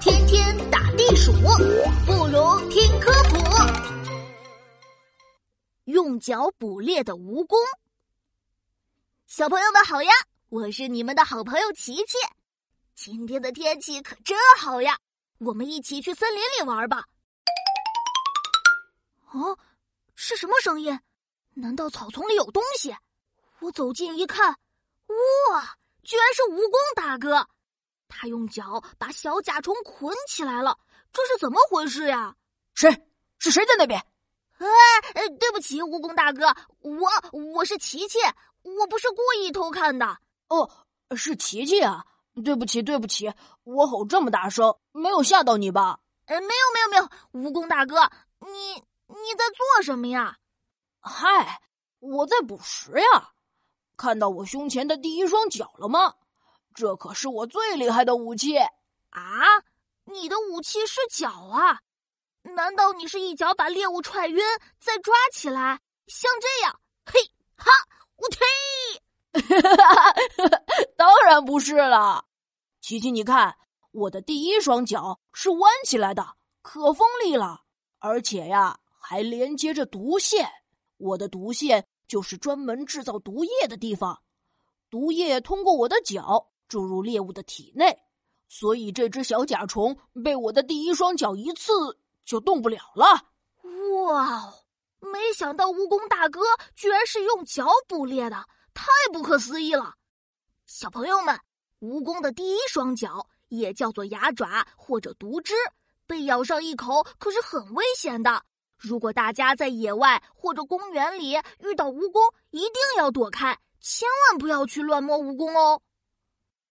天天打地鼠，不如听科普。用脚捕猎的蜈蚣，小朋友们好呀！我是你们的好朋友琪琪。今天的天气可真好呀，我们一起去森林里玩吧。哦，是什么声音？难道草丛里有东西？我走近一看，哇，居然是蜈蚣大哥！他用脚把小甲虫捆起来了，这是怎么回事呀？谁？是谁在那边？哎，对不起，蜈蚣大哥，我我是琪琪，我不是故意偷看的。哦，是琪琪啊！对不起，对不起，我吼这么大声，没有吓到你吧？呃，没有，没有，没有，蜈蚣大哥，你你在做什么呀？嗨，我在捕食呀！看到我胸前的第一双脚了吗？这可是我最厉害的武器啊！你的武器是脚啊？难道你是一脚把猎物踹晕，再抓起来，像这样？嘿哈，我呸！当然不是了，琪琪，你看我的第一双脚是弯起来的，可锋利了，而且呀，还连接着毒腺。我的毒腺就是专门制造毒液的地方，毒液通过我的脚注入猎物的体内，所以这只小甲虫被我的第一双脚一刺就动不了了。哇哦！没想到蜈蚣大哥居然是用脚捕猎的，太不可思议了！小朋友们，蜈蚣的第一双脚也叫做牙爪或者毒汁，被咬上一口可是很危险的。如果大家在野外或者公园里遇到蜈蚣，一定要躲开，千万不要去乱摸蜈蚣哦。